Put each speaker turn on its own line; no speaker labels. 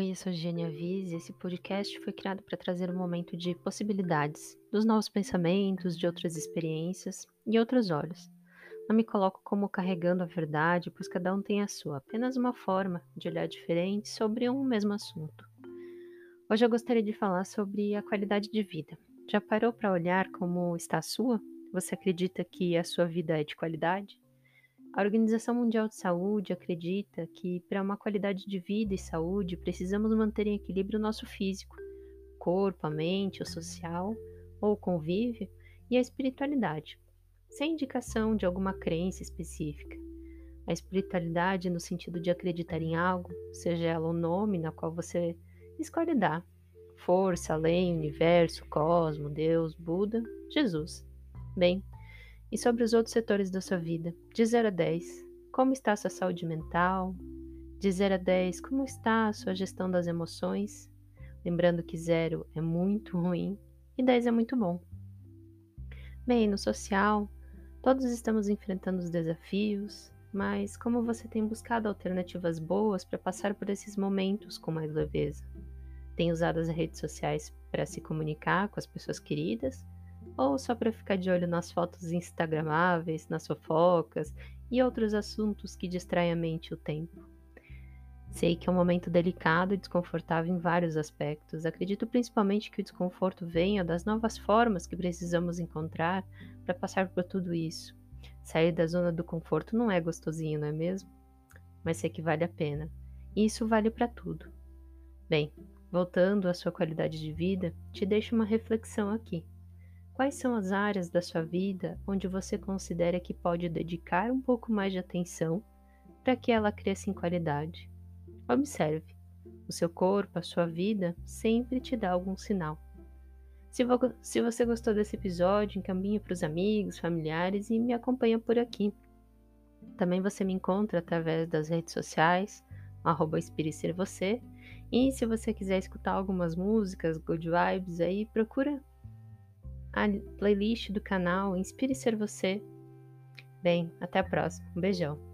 eu sou Gênia Viz e esse podcast foi criado para trazer um momento de possibilidades, dos novos pensamentos, de outras experiências e outros olhos. Não me coloco como carregando a verdade, pois cada um tem a sua, apenas uma forma de olhar diferente sobre um mesmo assunto. Hoje eu gostaria de falar sobre a qualidade de vida. Já parou para olhar como está a sua? Você acredita que a sua vida é de qualidade? A Organização Mundial de Saúde acredita que, para uma qualidade de vida e saúde, precisamos manter em equilíbrio o nosso físico, corpo, a mente, o social, ou convívio e a espiritualidade, sem indicação de alguma crença específica. A espiritualidade, no sentido de acreditar em algo, seja ela o nome na qual você escolhe dar, força, além, universo, cosmo, Deus, Buda, Jesus. Bem, e sobre os outros setores da sua vida, de 0 a 10, como está a sua saúde mental? De 0 a 10, como está a sua gestão das emoções? Lembrando que 0 é muito ruim e 10 é muito bom. Bem, no social, todos estamos enfrentando os desafios, mas como você tem buscado alternativas boas para passar por esses momentos com mais leveza? Tem usado as redes sociais para se comunicar com as pessoas queridas ou só para ficar de olho nas fotos instagramáveis, nas fofocas e outros assuntos que distraem a mente o tempo. Sei que é um momento delicado e desconfortável em vários aspectos. Acredito principalmente que o desconforto venha das novas formas que precisamos encontrar para passar por tudo isso. Sair da zona do conforto não é gostosinho, não é mesmo? Mas sei que vale a pena. E isso vale para tudo. Bem, voltando à sua qualidade de vida, te deixo uma reflexão aqui. Quais são as áreas da sua vida onde você considera que pode dedicar um pouco mais de atenção para que ela cresça em qualidade? Observe. O seu corpo, a sua vida, sempre te dá algum sinal. Se, vo se você gostou desse episódio, encaminhe para os amigos, familiares e me acompanha por aqui. Também você me encontra através das redes sociais, arroba Você. E se você quiser escutar algumas músicas, good vibes aí, procura a playlist do canal Inspire Ser Você. Bem, até a próxima. Um beijão.